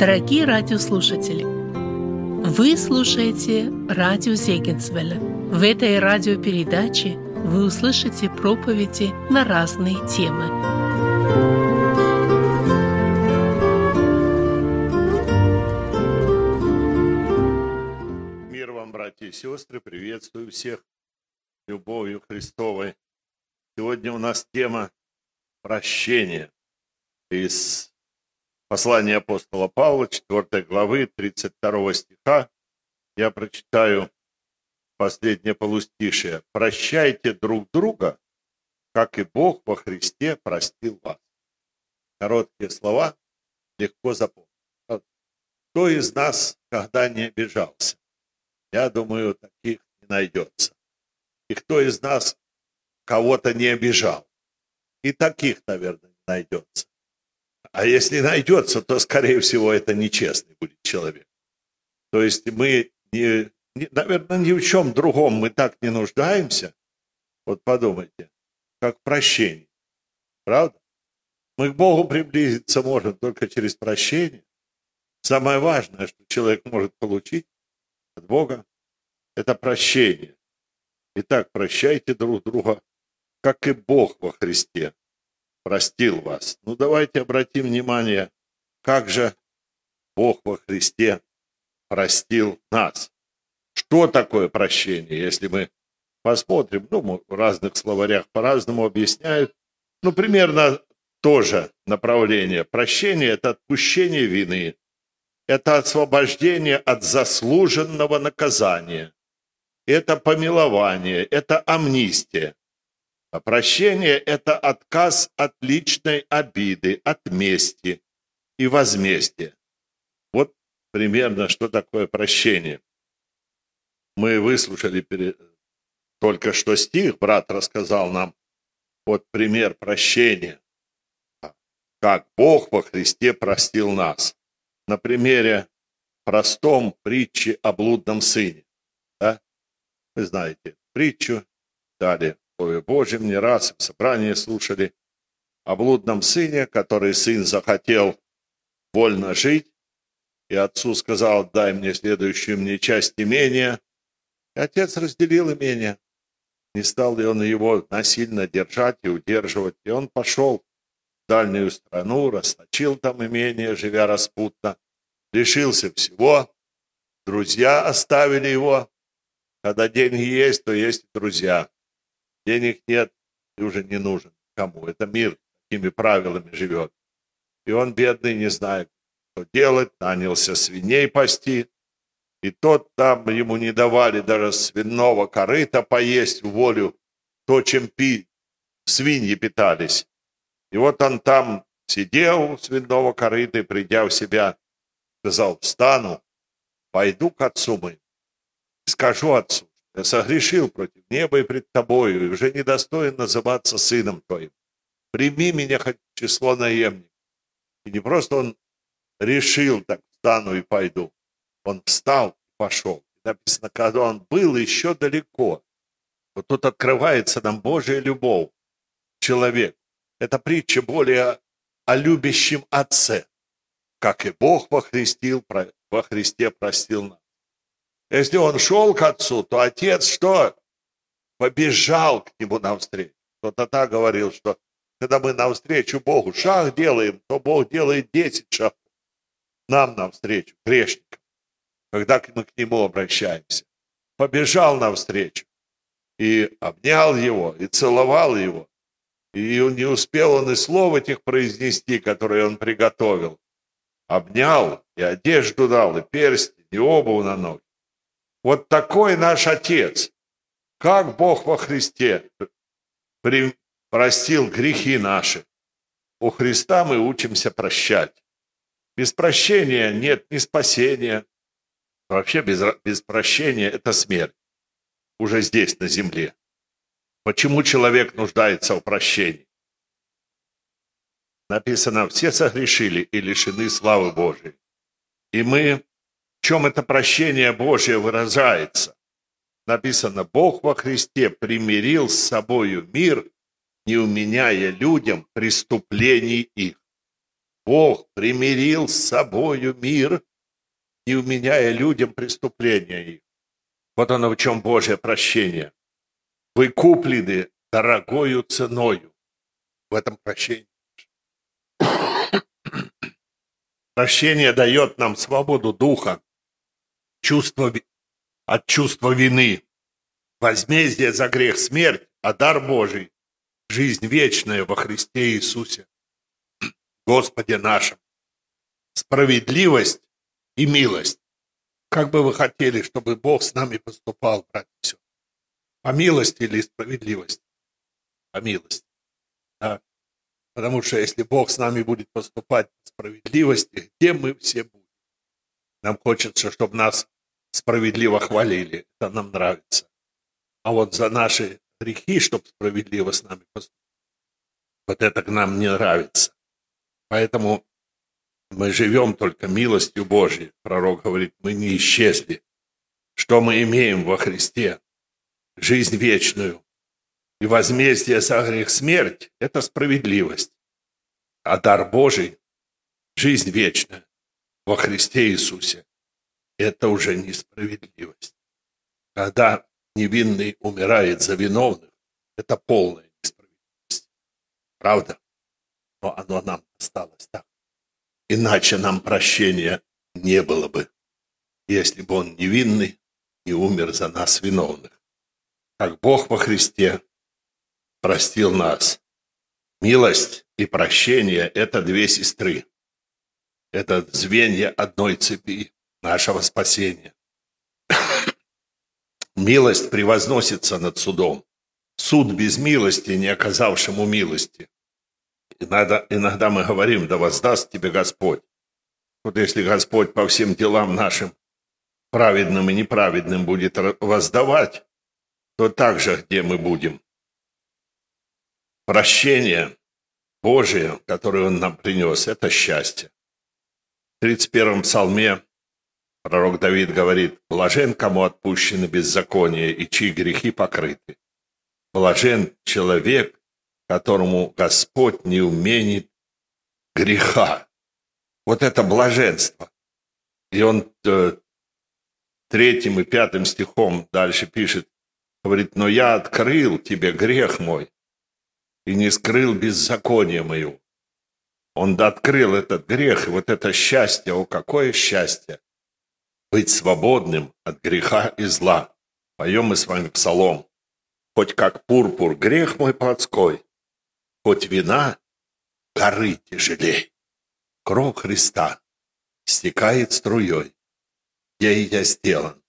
Дорогие радиослушатели, вы слушаете радио Зегенсвелля. В этой радиопередаче вы услышите проповеди на разные темы. Мир вам, братья и сестры, приветствую всех любовью Христовой. Сегодня у нас тема прощения из Послание апостола Павла, 4 главы, 32 стиха. Я прочитаю последнее полустишее. «Прощайте друг друга, как и Бог во Христе простил вас». Короткие слова, легко запомнить. Кто из нас когда не обижался? Я думаю, таких не найдется. И кто из нас кого-то не обижал? И таких, наверное, не найдется. А если найдется, то, скорее всего, это нечестный будет человек. То есть мы, не, не, наверное, ни в чем другом мы так не нуждаемся. Вот подумайте, как прощение. Правда? Мы к Богу приблизиться можем только через прощение. Самое важное, что человек может получить от Бога, это прощение. Итак, прощайте друг друга, как и Бог во Христе простил вас. Ну давайте обратим внимание, как же Бог во Христе простил нас. Что такое прощение, если мы посмотрим, ну, в разных словарях по-разному объясняют, ну, примерно тоже направление. Прощение – это отпущение вины, это освобождение от заслуженного наказания, это помилование, это амнистия. Прощение – это отказ от личной обиды, от мести и возмездия. Вот примерно, что такое прощение. Мы выслушали перед... только что стих, брат рассказал нам, вот пример прощения, как Бог во Христе простил нас. На примере простом притчи о блудном сыне. Да? Вы знаете притчу, далее Слове Божьем не раз в собрании слушали о блудном сыне, который сын захотел вольно жить, и отцу сказал, дай мне следующую мне часть имения. И отец разделил имение. Не стал ли он его насильно держать и удерживать, и он пошел в дальнюю страну, расточил там имение, живя распутно, лишился всего, друзья оставили его. Когда деньги есть, то есть друзья. Денег нет, ты уже не нужен кому. Это мир такими правилами живет. И он, бедный, не знает, что делать, нанялся свиней пасти. И тот там ему не давали даже свиного корыта поесть в волю, то, чем пи, свиньи питались. И вот он там сидел у свиного корыта и, придя в себя, сказал, встану, пойду к отцу моему, скажу отцу, согрешил против неба и пред тобою, и уже недостоин называться сыном твоим. Прими меня хоть число наемников. И не просто он решил, так встану и пойду. Он встал и пошел. Написано, когда он был еще далеко. Вот тут открывается нам Божья любовь человек. Это притча более о любящем Отце, как и Бог во, Христе, во Христе простил нас. Если он шел к отцу, то отец что? Побежал к нему навстречу. Кто-то так говорил, что когда мы навстречу Богу шаг делаем, то Бог делает 10 шагов нам навстречу, грешникам, когда мы к Нему обращаемся. Побежал навстречу и обнял его, и целовал его. И не успел он и слов этих произнести, которые он приготовил. Обнял, и одежду дал, и перстень, и обувь на ноги. Вот такой наш Отец. Как Бог во Христе простил грехи наши. У Христа мы учимся прощать. Без прощения нет ни спасения. Вообще без, без прощения – это смерть. Уже здесь, на земле. Почему человек нуждается в прощении? Написано, все согрешили и лишены славы Божией. И мы в чем это прощение Божье выражается? Написано, Бог во Христе примирил с собою мир, не уменяя людям преступлений их. Бог примирил с собою мир, не уменяя людям преступления их. Вот оно в чем Божье прощение. Вы куплены дорогою ценою в этом прощении. Прощение дает нам свободу духа, чувство, от чувства вины, возмездие за грех смерть, а дар Божий – жизнь вечная во Христе Иисусе, Господе нашем. Справедливость и милость. Как бы вы хотели, чтобы Бог с нами поступал, братья сестры? По милости или справедливости? По милости. Да. Потому что если Бог с нами будет поступать по справедливости, где мы все будем? Нам хочется, чтобы нас справедливо хвалили. Это нам нравится. А вот за наши грехи, чтобы справедливо с нами поступить, вот это к нам не нравится. Поэтому мы живем только милостью Божьей. Пророк говорит, мы не исчезли. Что мы имеем во Христе? Жизнь вечную. И возмездие за грех смерть – это справедливость. А дар Божий – жизнь вечная во Христе Иисусе. Это уже несправедливость. Когда невинный умирает за виновных, это полная несправедливость. Правда? Но оно нам осталось так. Иначе нам прощения не было бы, если бы он невинный и умер за нас виновных. Как Бог во Христе простил нас. Милость и прощение – это две сестры. Это звенья одной цепи нашего спасения. Милость превозносится над судом. Суд без милости, не оказавшему милости. Иногда, иногда мы говорим, да воздаст тебе Господь. Вот если Господь по всем делам нашим, праведным и неправедным, будет воздавать, то также где мы будем? Прощение Божие, которое Он нам принес, это счастье. В 31-м псалме пророк Давид говорит, «Блажен, кому отпущены беззаконие и чьи грехи покрыты. Блажен человек, которому Господь не уменит греха». Вот это блаженство. И он э, третьим и пятым стихом дальше пишет, говорит, «Но я открыл тебе грех мой, и не скрыл беззаконие мою. Он открыл этот грех, и вот это счастье, о, какое счастье! Быть свободным от греха и зла. Поем мы с вами псалом. Хоть как пурпур грех мой плотской, хоть вина горы тяжелей. Кровь Христа стекает струей, ей я сделан,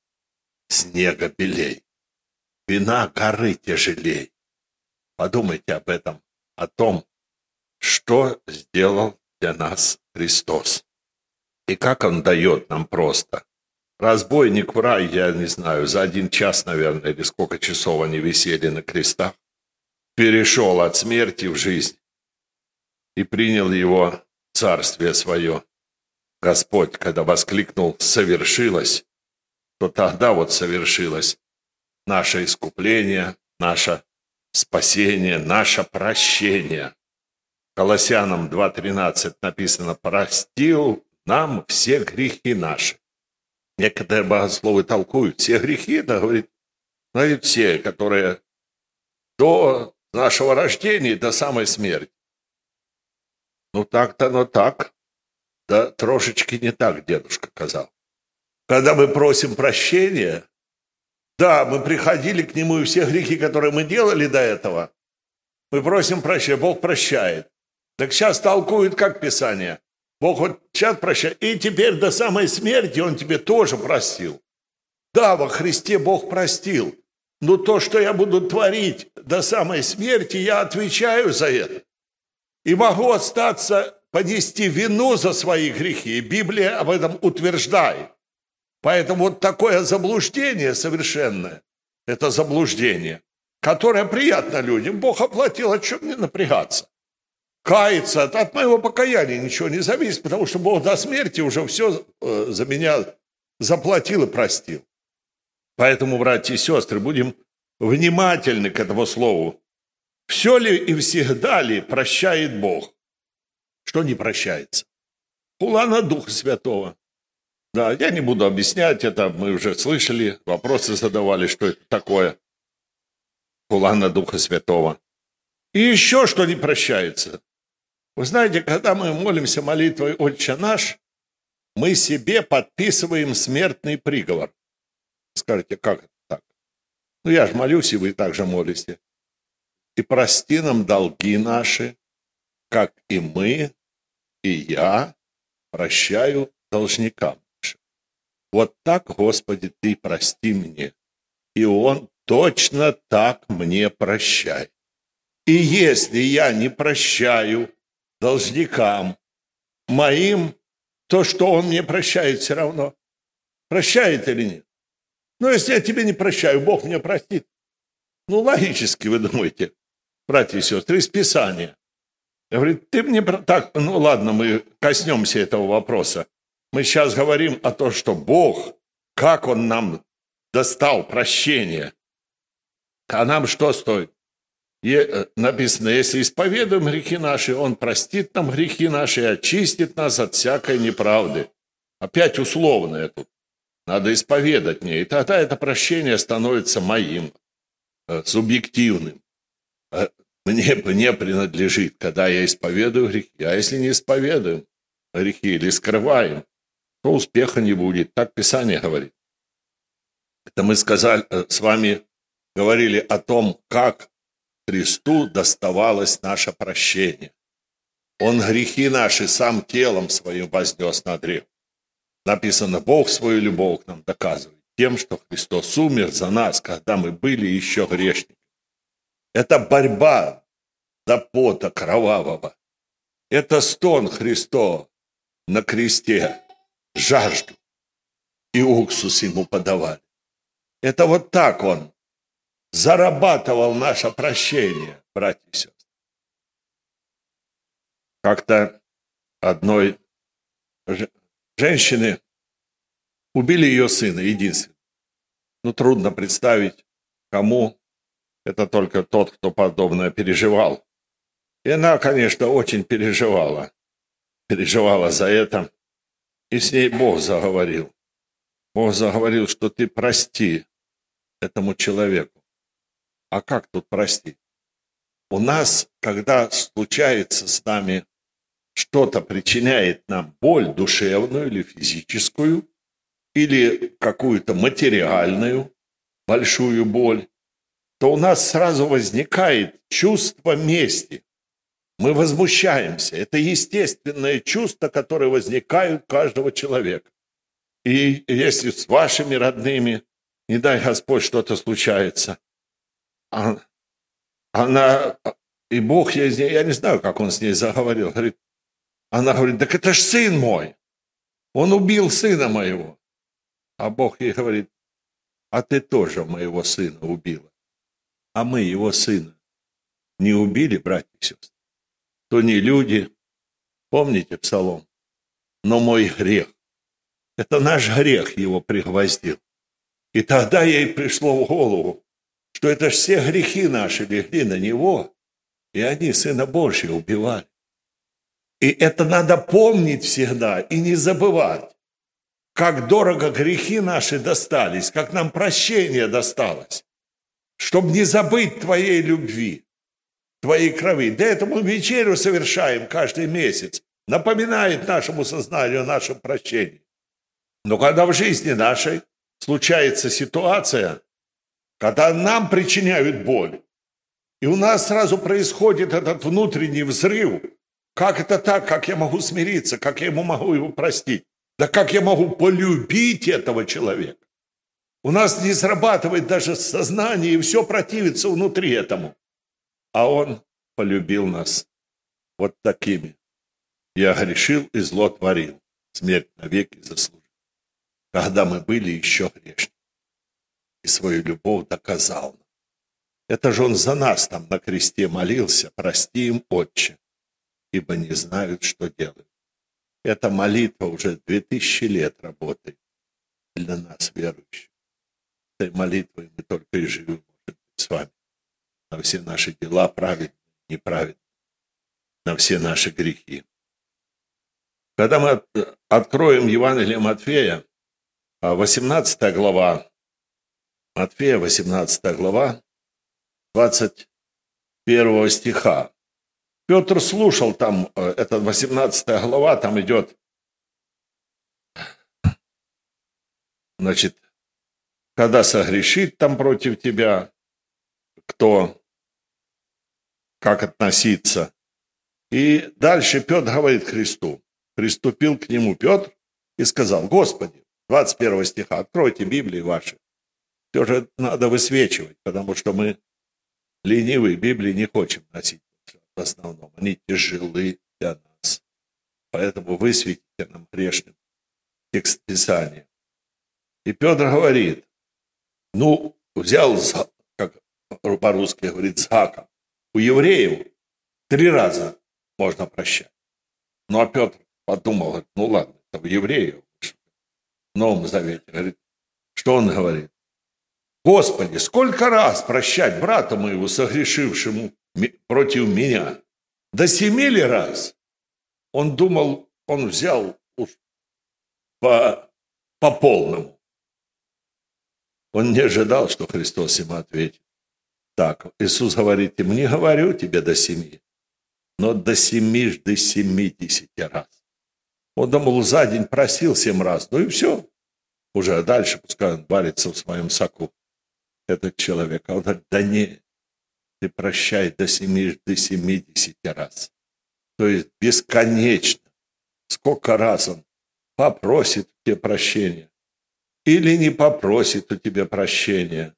снега белей. Вина горы тяжелей, Подумайте об этом, о том, что сделал для нас Христос. И как Он дает нам просто. Разбойник в рай, я не знаю, за один час, наверное, или сколько часов они висели на крестах, перешел от смерти в жизнь и принял его царствие свое. Господь, когда воскликнул «совершилось», то тогда вот совершилось наше искупление, наша спасение, наше прощение. Колоссянам 2.13 написано «простил нам все грехи наши». Некоторые богословы толкуют все грехи, да, говорит, знают все, которые до нашего рождения, до самой смерти. Ну так-то, но так. Да трошечки не так, дедушка сказал. Когда мы просим прощения, да, мы приходили к Нему, и все грехи, которые мы делали до этого, мы просим прощения, Бог прощает. Так сейчас толкуют как Писание. Бог вот сейчас прощает. И теперь до самой смерти Он тебе тоже простил. Да, во Христе Бог простил. Но то, что я буду творить до самой смерти, я отвечаю за это. И могу остаться, понести вину за свои грехи. И Библия об этом утверждает. Поэтому вот такое заблуждение совершенное, это заблуждение, которое приятно людям. Бог оплатил, о чем мне напрягаться? Каяться, от моего покаяния ничего не зависит, потому что Бог до смерти уже все э, за меня заплатил и простил. Поэтому, братья и сестры, будем внимательны к этому слову. Все ли и всегда ли прощает Бог? Что не прощается? хула на Духа Святого. Да, я не буду объяснять это, мы уже слышали, вопросы задавали, что это такое. Хула на Духа Святого. И еще что не прощается. Вы знаете, когда мы молимся молитвой «Отче наш», мы себе подписываем смертный приговор. Скажите, как это так? Ну, я же молюсь, и вы также молите. И прости нам долги наши, как и мы, и я прощаю должникам. Вот так, Господи, Ты прости мне. И Он точно так мне прощает. И если я не прощаю должникам моим, то что он мне прощает все равно? Прощает или нет? Ну, если я тебе не прощаю, Бог мне простит. Ну, логически, вы думаете, братья и сестры, из Писания. Говорит, ты мне... Так, ну ладно, мы коснемся этого вопроса. Мы сейчас говорим о том, что Бог, как Он нам достал прощение. А нам что стоит? Э, написано, если исповедуем грехи наши, Он простит нам грехи наши и очистит нас от всякой неправды. Опять условное тут. Надо исповедать мне. И тогда это прощение становится моим, э, субъективным. Э, мне, мне принадлежит, когда я исповедую грехи. А если не исповедуем грехи или скрываем, то успеха не будет. Так Писание говорит. Это мы сказали, с вами говорили о том, как Христу доставалось наше прощение. Он грехи наши сам телом своим вознес на древ. Написано, Бог свою любовь к нам доказывает тем, что Христос умер за нас, когда мы были еще грешниками. Это борьба до пота кровавого. Это стон Христо на кресте, жажду. И уксус ему подавали. Это вот так он зарабатывал наше прощение, братья и сестры. Как-то одной женщины убили ее сына, единственного. Ну, трудно представить, кому это только тот, кто подобное переживал. И она, конечно, очень переживала. Переживала за это. И с ней Бог заговорил. Бог заговорил, что ты прости этому человеку. А как тут простить? У нас, когда случается с нами что-то причиняет нам боль душевную или физическую, или какую-то материальную большую боль, то у нас сразу возникает чувство мести. Мы возмущаемся. Это естественное чувство, которое возникает у каждого человека. И если с вашими родными, не дай Господь, что-то случается – она, и Бог ей, я не знаю, как он с ней заговорил, говорит, она говорит, так это ж сын мой, он убил сына моего. А Бог ей говорит, а ты тоже моего сына убила. А мы его сына не убили, братья и сестры. То не люди, помните псалом, но мой грех. Это наш грех его пригвоздил. И тогда ей пришло в голову, что это все грехи наши легли на него, и они Сына Божьего убивали. И это надо помнить всегда и не забывать, как дорого грехи наши достались, как нам прощение досталось, чтобы не забыть Твоей любви, Твоей крови. Для этого мы вечерю совершаем каждый месяц, напоминает нашему сознанию о нашем прощении. Но когда в жизни нашей случается ситуация, когда нам причиняют боль, и у нас сразу происходит этот внутренний взрыв, как это так, как я могу смириться, как я ему могу его простить, да как я могу полюбить этого человека. У нас не срабатывает даже сознание, и все противится внутри этому. А он полюбил нас вот такими. Я грешил и зло творил, смерть навеки заслужил, когда мы были еще грешны и свою любовь доказал. Это же он за нас там на кресте молился, прости им, Отче, ибо не знают, что делают. Эта молитва уже две тысячи лет работает для нас, верующих. Этой молитвой мы только и живем, с вами. На все наши дела праведные, неправедные, на все наши грехи. Когда мы откроем Евангелие Матфея, 18 а, глава, Матфея, 18 глава, 21 стиха. Петр слушал там, э, это 18 глава, там идет, значит, когда согрешит там против тебя, кто, как относиться. И дальше Петр говорит Христу, приступил к нему Петр и сказал, Господи, 21 стиха, откройте Библии ваши. Все же надо высвечивать, потому что мы ленивые Библии не хотим носить в основном. Они тяжелы для нас. Поэтому высветите нам грешным текст Писания. И Петр говорит, ну, взял, как по-русски говорит, с У евреев три раза можно прощать. Ну, а Петр подумал, говорит, ну ладно, это у евреев. В Новом Завете. Говорит, что он говорит? Господи, сколько раз прощать брату моему, согрешившему против меня? До семи ли раз? Он думал, он взял по, по полному. Он не ожидал, что Христос ему ответит. Так, Иисус говорит ему, не говорю тебе до семи, но до семижды семидесяти раз. Он думал, за день просил семь раз, ну и все. Уже дальше пускай он варится в своем соку, этот человек. А он говорит, да не, ты прощай до семижды семидесяти раз. То есть бесконечно. Сколько раз он попросит тебе прощения или не попросит у тебя прощения,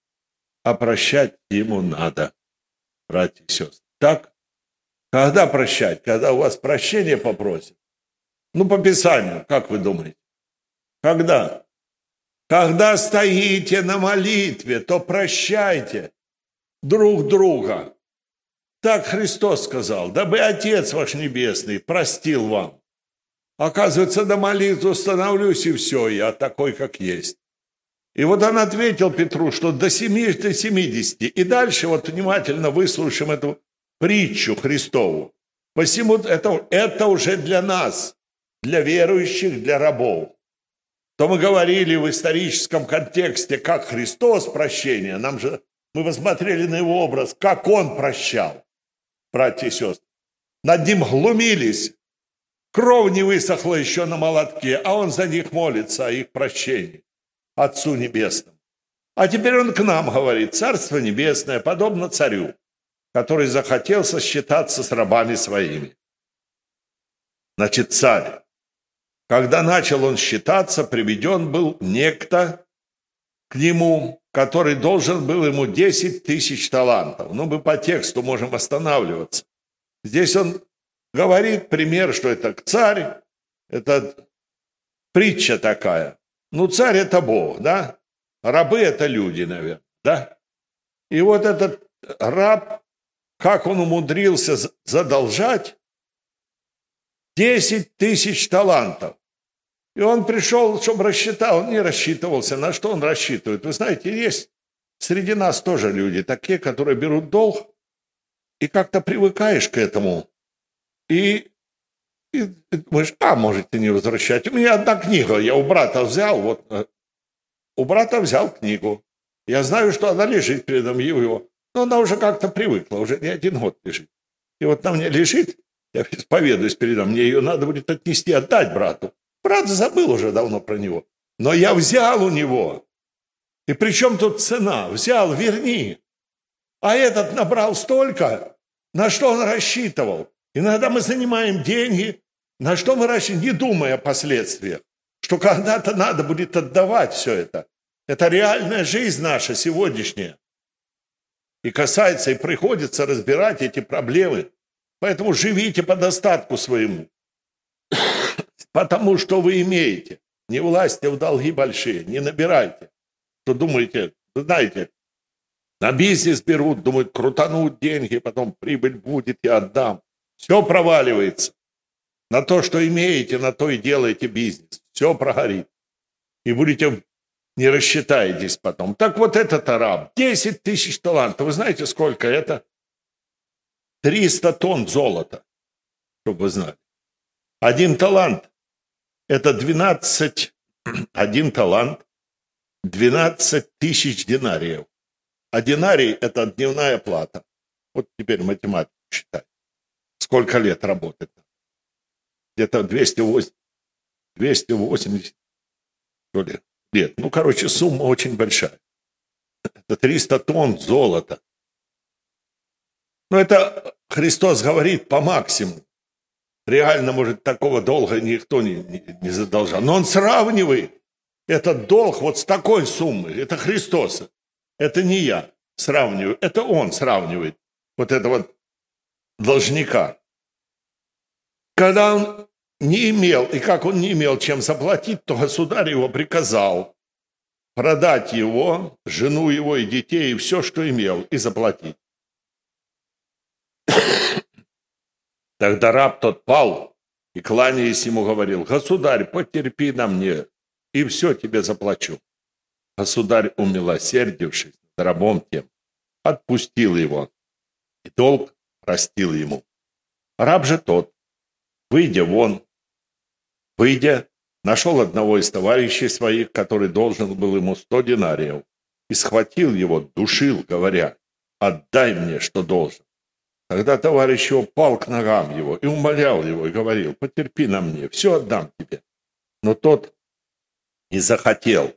а прощать ему надо, братья и сестры. Так? Когда прощать? Когда у вас прощение попросят? Ну, по Писанию, как вы думаете? Когда? Когда стоите на молитве, то прощайте друг друга. Так Христос сказал, дабы Отец ваш Небесный простил вам. Оказывается, на молитву становлюсь, и все, я такой, как есть. И вот он ответил Петру, что до 70, до 70. И дальше вот внимательно выслушаем эту притчу Христову. Посему это, это уже для нас, для верующих, для рабов. То мы говорили в историческом контексте, как Христос прощение. Нам же, мы посмотрели на его образ, как он прощал, братья и сестры. Над ним глумились, Кровь не высохла еще на молотке, а он за них молится, о их прощении, Отцу Небесному. А теперь он к нам говорит, Царство Небесное подобно царю, который захотел сосчитаться с рабами своими. Значит, царь. Когда начал он считаться, приведен был некто к нему, который должен был ему 10 тысяч талантов. Ну, мы по тексту можем останавливаться. Здесь он говорит пример, что это царь, это притча такая. Ну, царь это Бог, да? Рабы это люди, наверное, да? И вот этот раб, как он умудрился задолжать 10 тысяч талантов. И он пришел, чтобы рассчитал, не рассчитывался. На что он рассчитывает? Вы знаете, есть среди нас тоже люди, такие, которые берут долг, и как-то привыкаешь к этому. И, и думаешь, а, можете не возвращать. У меня одна книга, я у брата взял, вот, э, у брата взял книгу. Я знаю, что она лежит передо мной его, но она уже как-то привыкла, уже не один год лежит. И вот на мне лежит, я исповедуюсь передо мне, ее надо будет отнести, отдать брату. Брат забыл уже давно про него. Но я взял у него. И при чем тут цена? Взял, верни. А этот набрал столько, на что он рассчитывал. Иногда мы занимаем деньги, на что мы раньше не думая о последствиях, что когда-то надо будет отдавать все это. Это реальная жизнь наша сегодняшняя. И касается, и приходится разбирать эти проблемы. Поэтому живите по достатку своему. Потому что вы имеете. Не власти в долги большие, не набирайте. Что думаете, знаете, на бизнес берут, думают, крутанут деньги, потом прибыль будет, я отдам. Все проваливается. На то, что имеете, на то и делаете бизнес. Все прогорит. И будете, не рассчитаетесь потом. Так вот этот араб, 10 тысяч талантов. Вы знаете, сколько это? 300 тонн золота, чтобы вы знали. Один талант Это 12, один талант, 12 тысяч динариев. А динарий – это дневная плата. Вот теперь математику считай. Сколько лет работает? Где-то 280, 280 что ли, лет. Ну, короче, сумма очень большая. Это 300 тонн золота. Но это Христос говорит по максимуму. Реально, может, такого долга никто не, не, не задолжал. Но он сравнивает этот долг вот с такой суммой. Это Христос. Это не я сравниваю. Это он сравнивает вот этого должника. Когда он не имел, и как он не имел чем заплатить, то государь его приказал продать его, жену его и детей, и все, что имел, и заплатить. Тогда раб тот пал и, кланяясь ему, говорил, «Государь, потерпи на мне, и все тебе заплачу». Государь, умилосердившись над рабом тем, отпустил его, и долг простил ему. Раб же тот, выйдя вон, выйдя, нашел одного из товарищей своих, который должен был ему сто динариев, и схватил его, душил, говоря, «Отдай мне, что должен». Тогда товарищ его пал к ногам его и умолял его, и говорил, потерпи на мне, все отдам тебе. Но тот не захотел,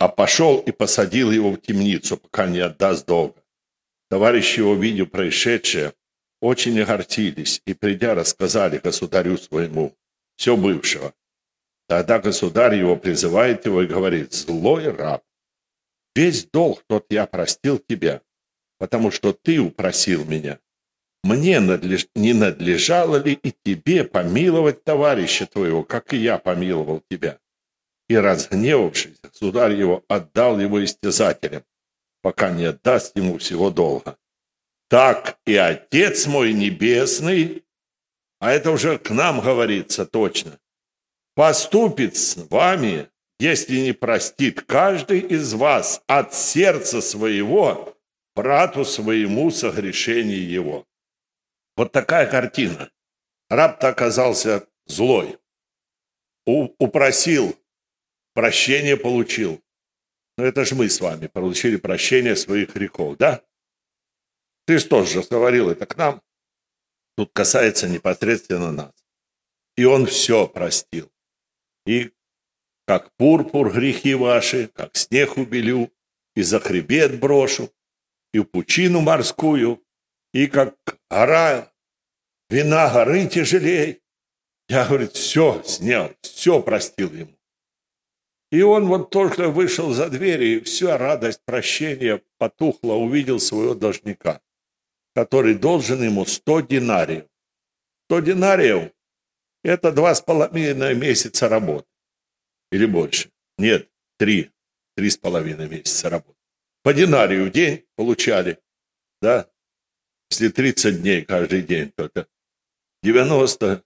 а пошел и посадил его в темницу, пока не отдаст долга. Товарищи его, видя происшедшее, очень огорчились и, придя, рассказали государю своему все бывшего. Тогда государь его призывает его и говорит, «Злой раб, весь долг тот я простил тебя, потому что ты упросил меня мне надлеж... не надлежало ли и тебе помиловать товарища твоего, как и я помиловал тебя? И разгневавшись, государь его отдал его истязателям, пока не отдаст ему всего долга. Так и Отец мой Небесный, а это уже к нам говорится точно, поступит с вами, если не простит каждый из вас от сердца своего брату своему согрешение его. Вот такая картина. Раб-то оказался злой. У, упросил, прощение получил. Но это же мы с вами получили прощение своих грехов, да? Христос же говорил это к нам. Тут касается непосредственно нас. И Он все простил. И как пурпур грехи ваши, как снег убелю, и за хребет брошу, и в пучину морскую, и как гора, вина горы тяжелей. Я, говорит, все снял, все простил ему. И он вот только вышел за дверь, и вся радость прощения потухла, увидел своего должника, который должен ему 100 динариев. 100 динариев – это два с половиной месяца работы. Или больше. Нет, три. Три с половиной месяца работы. По динарию в день получали. Да? Если 30 дней каждый день, то это 90,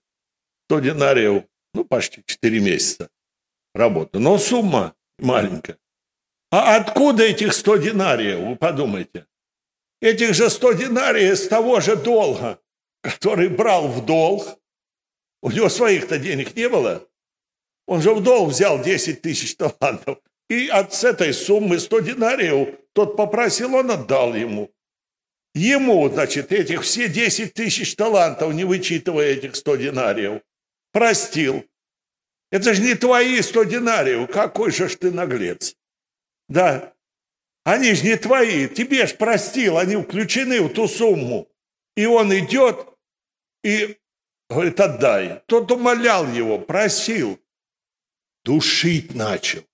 100 динариев, ну, почти 4 месяца работы. Но сумма маленькая. А откуда этих 100 динариев, вы подумайте? Этих же 100 динариев с того же долга, который брал в долг. У него своих-то денег не было. Он же в долг взял 10 тысяч талантов. И от этой суммы 100 динариев тот попросил, он отдал ему. Ему, значит, этих все 10 тысяч талантов, не вычитывая этих 100 динариев, простил. Это же не твои 100 динариев, какой же ж ты наглец. Да, они же не твои, тебе ж простил, они включены в ту сумму. И он идет и говорит, отдай. Тот умолял его, просил. Душить начал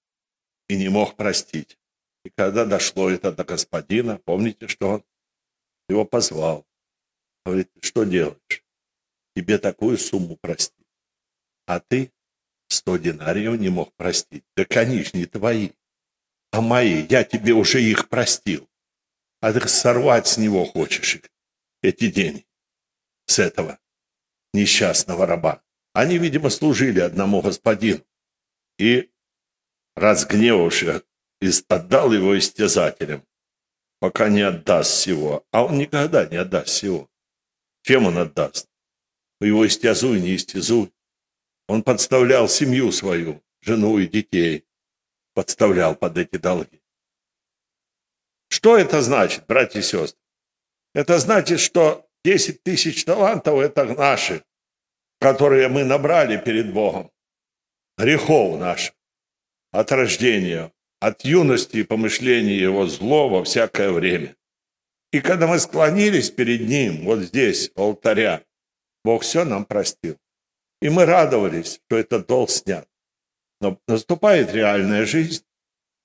и не мог простить. И когда дошло это до господина, помните, что он его позвал. Говорит, что делаешь? Тебе такую сумму простить. А ты сто динариев не мог простить. Да, конечно, не твои, а мои. Я тебе уже их простил. А ты сорвать с него хочешь их, эти деньги, с этого несчастного раба. Они, видимо, служили одному господину. И, разгневавшись, отдал его истязателям пока не отдаст всего. А он никогда не отдаст всего. Чем он отдаст? Его истязуй, не истязуй. Он подставлял семью свою, жену и детей, подставлял под эти долги. Что это значит, братья и сестры? Это значит, что 10 тысяч талантов – это наши, которые мы набрали перед Богом. Грехов наших от рождения, от юности и помышления его зло во всякое время. И когда мы склонились перед ним, вот здесь, у алтаря, Бог все нам простил. И мы радовались, что этот долг снят. Но наступает реальная жизнь,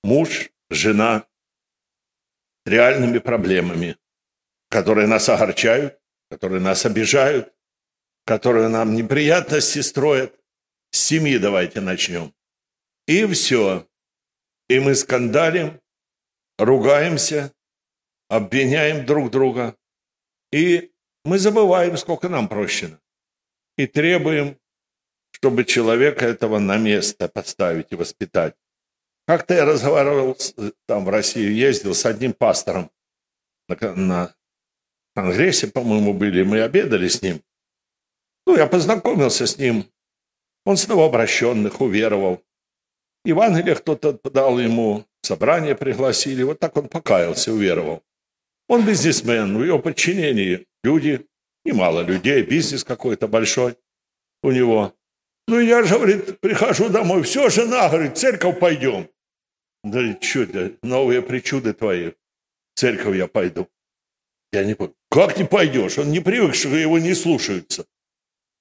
муж, жена, реальными проблемами, которые нас огорчают, которые нас обижают, которые нам неприятности строят. С семьи давайте начнем. И все. И мы скандалим, ругаемся, обвиняем друг друга. И мы забываем, сколько нам прощено. И требуем, чтобы человека этого на место поставить и воспитать. Как-то я разговаривал, там в Россию ездил с одним пастором на, на конгрессе, по-моему, были, мы обедали с ним. Ну, я познакомился с ним. Он с новообращенных уверовал. Евангелие кто-то дал ему, собрание пригласили. Вот так он покаялся, уверовал. Он бизнесмен, в его подчинении люди, немало людей, бизнес какой-то большой у него. Ну, я же, говорит, прихожу домой, все, жена, говорит, церковь пойдем. Да что это, новые причуды твои, церковь я пойду. Я не понял, как не пойдешь? Он не привык, что его не слушаются.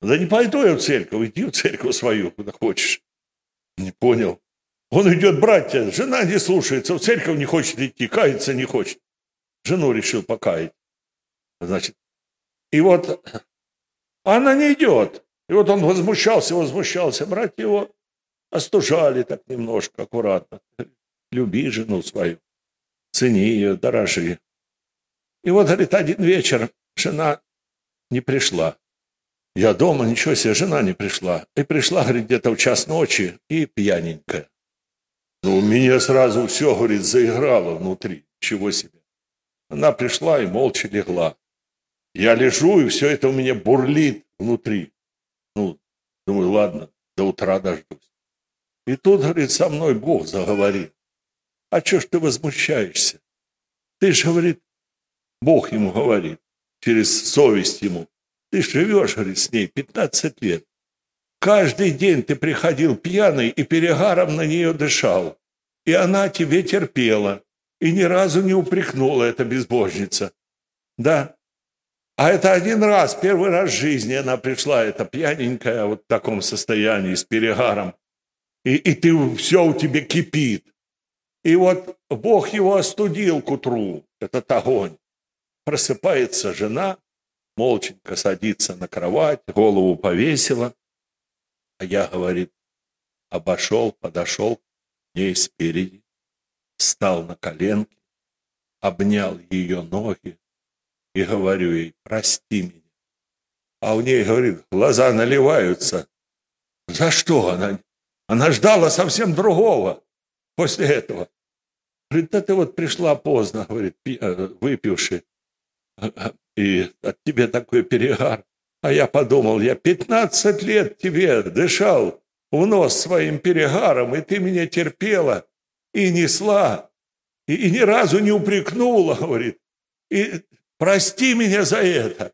Да не пойду я в церковь, иди в церковь свою, куда хочешь. Не понял. Он идет братья, жена не слушается, в церковь не хочет идти, каяться не хочет. Жену решил покаять. Значит, и вот она не идет. И вот он возмущался, возмущался. Братья его остужали так немножко, аккуратно. Люби жену свою, цени ее, дорожи. И вот, говорит, один вечер жена не пришла. Я дома, ничего себе, жена не пришла. И пришла, говорит, где-то в час ночи и пьяненькая. Ну, у меня сразу все, говорит, заиграло внутри. Чего себе. Она пришла и молча легла. Я лежу, и все это у меня бурлит внутри. Ну, думаю, ладно, до утра дождусь. И тут, говорит, со мной Бог заговорит. А что ж ты возмущаешься? Ты же, говорит, Бог ему говорит, через совесть ему. Ты живешь, говорит, с ней 15 лет. Каждый день ты приходил пьяный и перегаром на нее дышал. И она тебе терпела. И ни разу не упрекнула эта безбожница. Да, а это один раз, первый раз в жизни она пришла, эта пьяненькая, вот в таком состоянии, с перегаром. И, и ты, все у тебя кипит. И вот Бог его остудил к утру, этот огонь. Просыпается жена, молченько садится на кровать, голову повесила. А я, говорит, обошел, подошел к ней спереди, встал на коленки, обнял ее ноги, и говорю ей, прости меня. А у ней, говорит, глаза наливаются. За что она? Она ждала совсем другого после этого. Говорит, да ты вот пришла поздно, говорит, э, выпивший, и от тебя такой перегар. А я подумал, я 15 лет тебе дышал в нос своим перегаром, и ты меня терпела и несла, и, и ни разу не упрекнула, говорит. И Прости меня за это.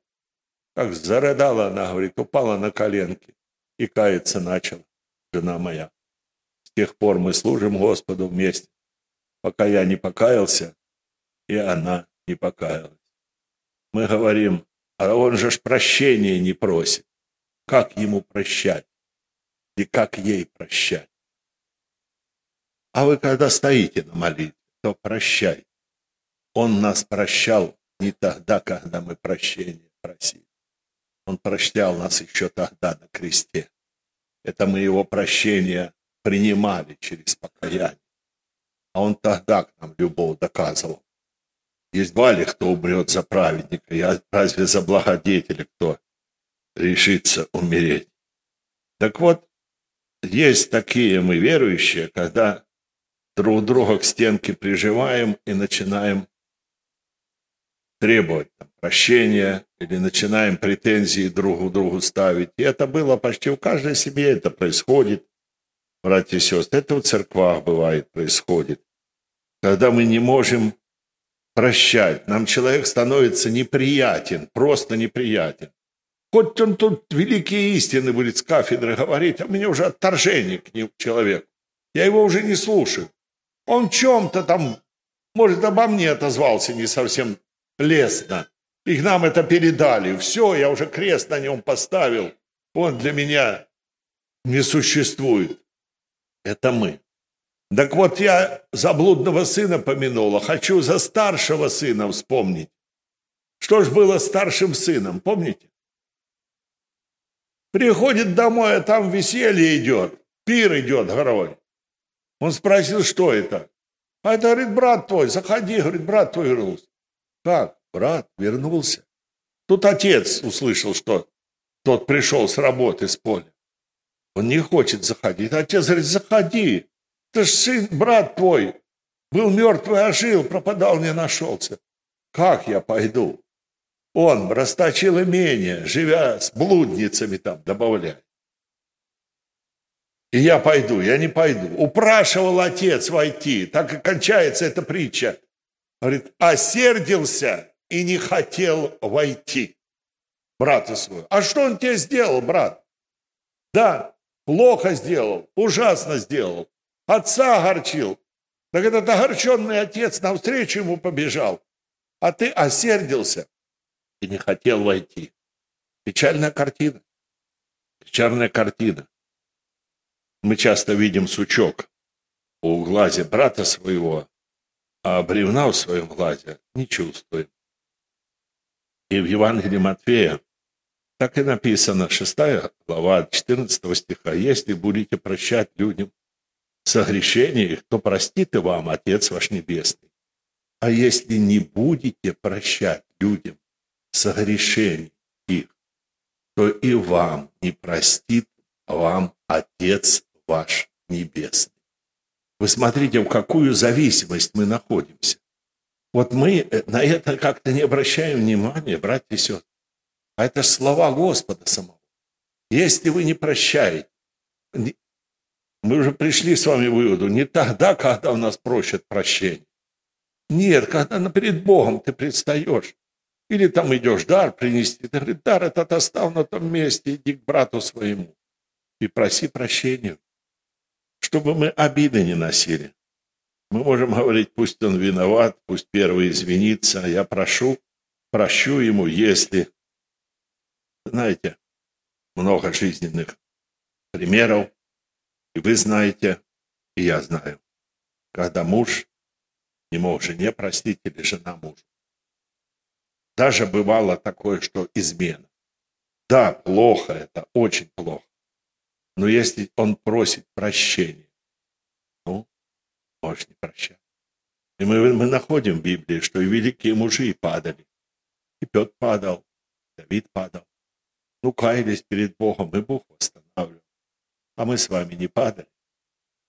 Как зарыдала она, говорит, упала на коленки и каяться начала, жена моя. С тех пор мы служим Господу вместе, пока я не покаялся, и она не покаялась. Мы говорим, а он же ж прощения не просит. Как ему прощать? И как ей прощать? А вы когда стоите на молитве, то прощайте. Он нас прощал не тогда, когда мы прощения просили. Он прощал нас еще тогда на кресте. Это мы его прощение принимали через покаяние. А он тогда к нам любовь доказывал. Есть ли кто умрет за праведника, я разве за благодетеля, кто решится умереть. Так вот, есть такие мы верующие, когда друг друга к стенке приживаем и начинаем требовать там, прощения или начинаем претензии друг к другу ставить. И это было почти в каждой семье, это происходит, братья и сестры. Это в церквах бывает, происходит. Когда мы не можем прощать, нам человек становится неприятен, просто неприятен. Хоть он тут великие истины будет с кафедры говорить, а мне уже отторжение к нему человек. Я его уже не слушаю. Он чем-то там, может, обо мне отозвался не совсем лестно. И нам это передали. Все, я уже крест на нем поставил. Он для меня не существует. Это мы. Так вот, я заблудного сына помянула. Хочу за старшего сына вспомнить. Что ж было старшим сыном, помните? Приходит домой, а там веселье идет, пир идет горой. Он спросил, что это? А это, говорит, брат твой, заходи, говорит, брат твой вернулся. Как? Брат вернулся? Тут отец услышал, что тот пришел с работы с поля. Он не хочет заходить. Отец говорит, заходи. Ты ж сын, брат твой, был мертвый, а жил, пропадал, не нашелся. Как я пойду? Он расточил имение, живя с блудницами там, добавляет. И я пойду, я не пойду. Упрашивал отец войти. Так и кончается эта притча. Говорит, осердился и не хотел войти. Брата своего. А что он тебе сделал, брат? Да, плохо сделал, ужасно сделал. Отца огорчил. Так этот огорченный отец навстречу ему побежал. А ты осердился и не хотел войти. Печальная картина. Печальная картина. Мы часто видим сучок у глазе брата своего, а бревна в своем глазе не чувствуем. И в Евангелии Матфея так и написано, 6 глава 14 стиха, «Если будете прощать людям согрешения их, то простит и вам Отец ваш Небесный. А если не будете прощать людям согрешений их, то и вам не простит вам Отец ваш Небесный. Вы смотрите, в какую зависимость мы находимся. Вот мы э, на это как-то не обращаем внимания, братья и сестры. А это слова Господа самого. Если вы не прощаете, мы уже пришли с вами к выводу, не тогда, когда у нас просят прощения. Нет, когда перед Богом ты предстаешь. Или там идешь дар принести. Ты говоришь, дар этот оставь на том месте, иди к брату своему и проси прощения, чтобы мы обиды не носили. Мы можем говорить, пусть он виноват, пусть первый извинится, я прошу, прощу ему, если... Знаете, много жизненных примеров, и вы знаете, и я знаю, когда муж не мог жене простить или жена мужу. Даже бывало такое, что измена. Да, плохо это, очень плохо. Но если он просит прощения, ну, можешь не прощать. И мы, мы находим в Библии, что и великие мужи падали. И Петр падал, Давид падал. Ну, каялись перед Богом, и Бог восстанавливал. А мы с вами не падали.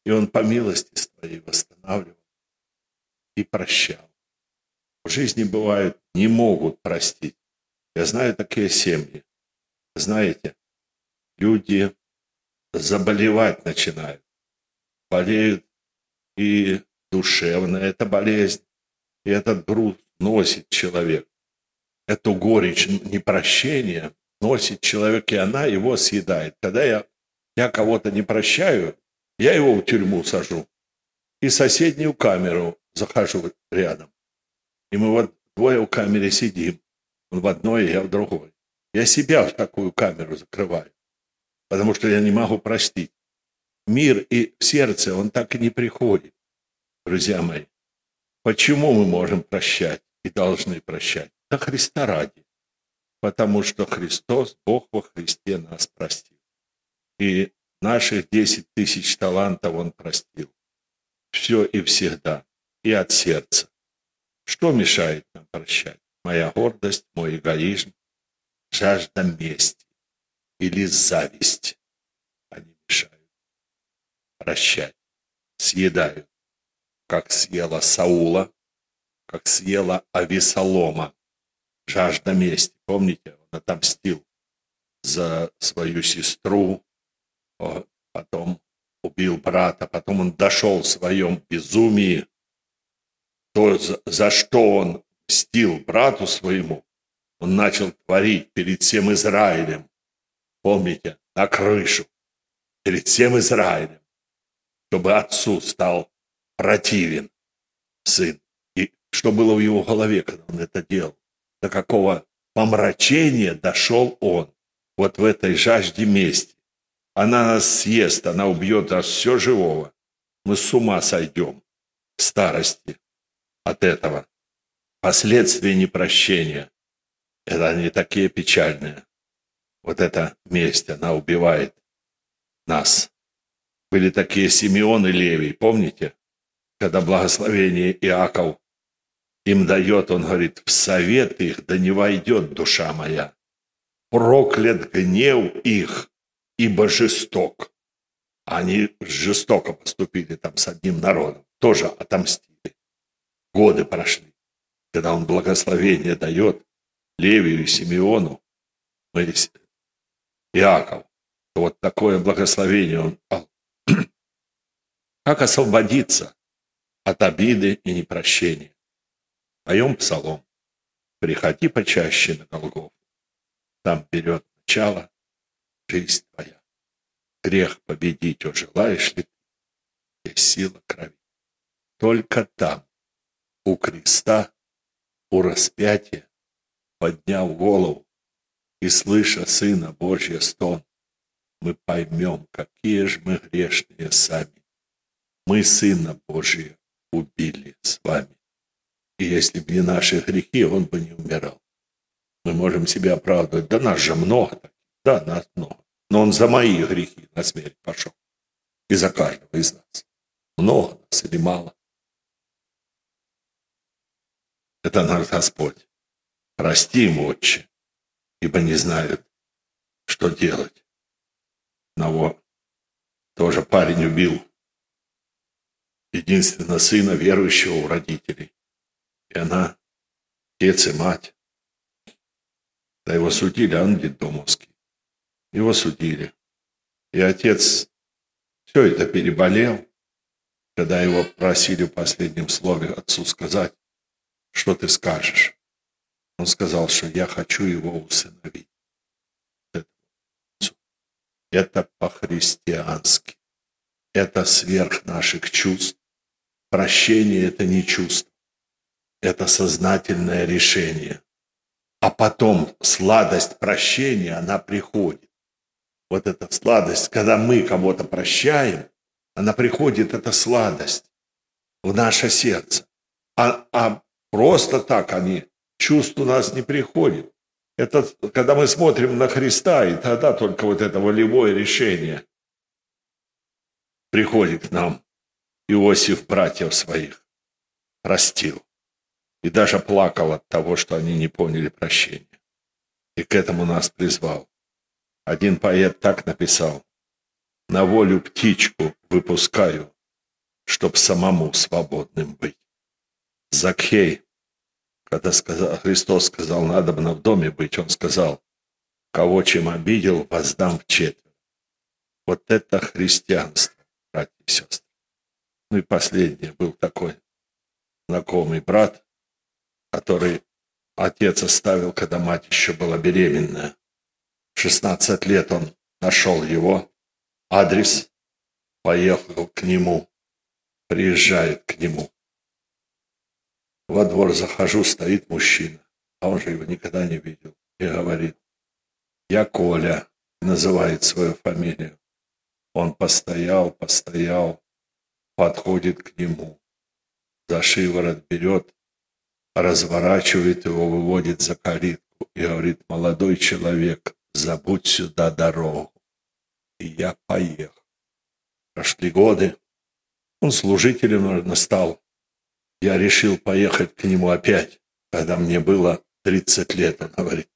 И Он по милости своей восстанавливал и прощал. В жизни бывают, не могут простить. Я знаю такие семьи. Знаете, люди заболевать начинают. Болеют и душевно эта болезнь, и этот груз носит человек. Эту горечь непрощения носит человек, и она его съедает. Когда я, я кого-то не прощаю, я его в тюрьму сажу и соседнюю камеру захожу рядом. И мы вот двое в камере сидим. Он в одной, я в другой. Я себя в такую камеру закрываю потому что я не могу простить. Мир и сердце, он так и не приходит, друзья мои. Почему мы можем прощать и должны прощать? Да Христа ради. Потому что Христос, Бог во Христе нас простил. И наших 10 тысяч талантов Он простил. Все и всегда. И от сердца. Что мешает нам прощать? Моя гордость, мой эгоизм, жажда мести или зависть. Они мешают прощать, съедают, как съела Саула, как съела Авесолома, жажда мести. Помните, он отомстил за свою сестру, потом убил брата, потом он дошел в своем безумии, то, за, за что он мстил брату своему, он начал творить перед всем Израилем. Помните, на крышу, перед всем Израилем, чтобы отцу стал противен сын. И что было в его голове, когда он это делал? До какого помрачения дошел он вот в этой жажде мести. Она нас съест, она убьет нас все живого. Мы с ума сойдем старости от этого. Последствия непрощения. Это они такие печальные. Вот эта месть, она убивает нас. Были такие Симеон и Левий, помните? Когда благословение Иаков им дает, он говорит, в совет их да не войдет душа моя. Проклят гнев их, ибо жесток. Они жестоко поступили там с одним народом, тоже отомстили. Годы прошли, когда он благословение дает Левию и Симеону, Иаков. Вот такое благословение он дал. Как освободиться от обиды и непрощения? Поем псалом. Приходи почаще на Голгофу. Там берет начало жизнь твоя. Грех победить, о, желаешь ли ты? Есть сила крови. Только там, у креста, у распятия, подняв голову и слыша Сына Божья стон, мы поймем, какие же мы грешные сами. Мы Сына Божия убили с вами. И если бы не наши грехи, Он бы не умирал. Мы можем себя оправдывать. Да нас же много. Да, нас много. Но Он за мои грехи на смерть пошел. И за каждого из нас. Много нас или мало. Это наш Господь. Прости им, Отче, ибо не знают, что делать. Одного тоже парень убил единственного сына верующего у родителей. И она, отец и мать, да его судили, а он. Его судили. И отец все это переболел, когда его просили в последнем слове отцу сказать, что ты скажешь. Он сказал, что я хочу его усыновить. Это по-христиански. Это сверх наших чувств. Прощение – это не чувство. Это сознательное решение. А потом сладость прощения, она приходит. Вот эта сладость, когда мы кого-то прощаем, она приходит, эта сладость в наше сердце. А, а просто так они чувств у нас не приходит. Это когда мы смотрим на Христа, и тогда только вот это волевое решение приходит к нам. Иосиф братьев своих простил. И даже плакал от того, что они не поняли прощения. И к этому нас призвал. Один поэт так написал. На волю птичку выпускаю, чтоб самому свободным быть. Закхей когда сказал, Христос сказал, надо бы в доме быть, он сказал, кого чем обидел, воздам в четверо. Вот это христианство, братья и сестры. Ну и последнее, был такой знакомый брат, который отец оставил, когда мать еще была беременная. В 16 лет он нашел его, адрес, поехал к нему, приезжает к нему. Во двор захожу, стоит мужчина, а он же его никогда не видел. И говорит, я Коля, называет свою фамилию. Он постоял, постоял, подходит к нему, за шиворот берет, разворачивает его, выводит за калитку и говорит, молодой человек, забудь сюда дорогу. И я поехал. Прошли годы, он служителем, наверное, стал я решил поехать к нему опять, когда мне было 30 лет, он говорит.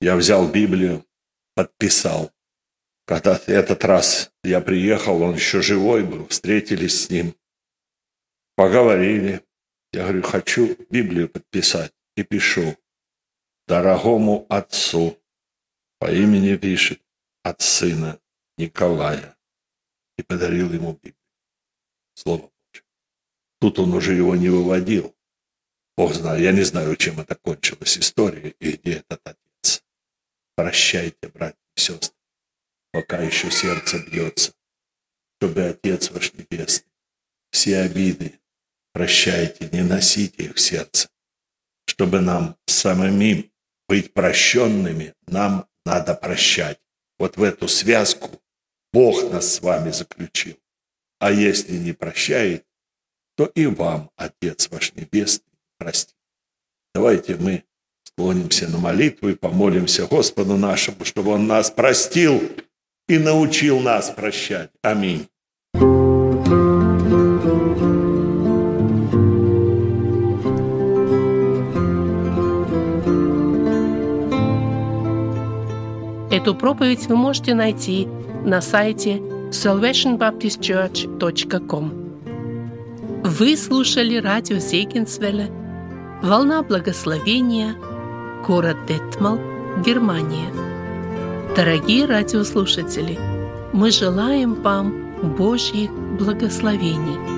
Я взял Библию, подписал. Когда этот раз я приехал, он еще живой был, встретились с ним, поговорили. Я говорю, хочу Библию подписать и пишу. дорогому отцу по имени пишет от сына Николая и подарил ему Библию. Слово Божье. Тут он уже его не выводил. Бог знает, я не знаю, чем это кончилась история и где этот отец. Прощайте, братья и сестры, пока еще сердце бьется, чтобы Отец ваш Небесный все обиды прощайте, не носите их в сердце. Чтобы нам самим быть прощенными, нам надо прощать. Вот в эту связку Бог нас с вами заключил. А если не прощает, то и вам Отец ваш Небесный простит. Давайте мы склонимся на молитву и помолимся Господу нашему, чтобы Он нас простил и научил нас прощать. Аминь. Эту проповедь вы можете найти на сайте salvationbaptistchurch.com. Вы слушали радио Зейгенсвелля «Волна благословения», город Детмал, Германия. Дорогие радиослушатели, мы желаем вам Божьих благословений –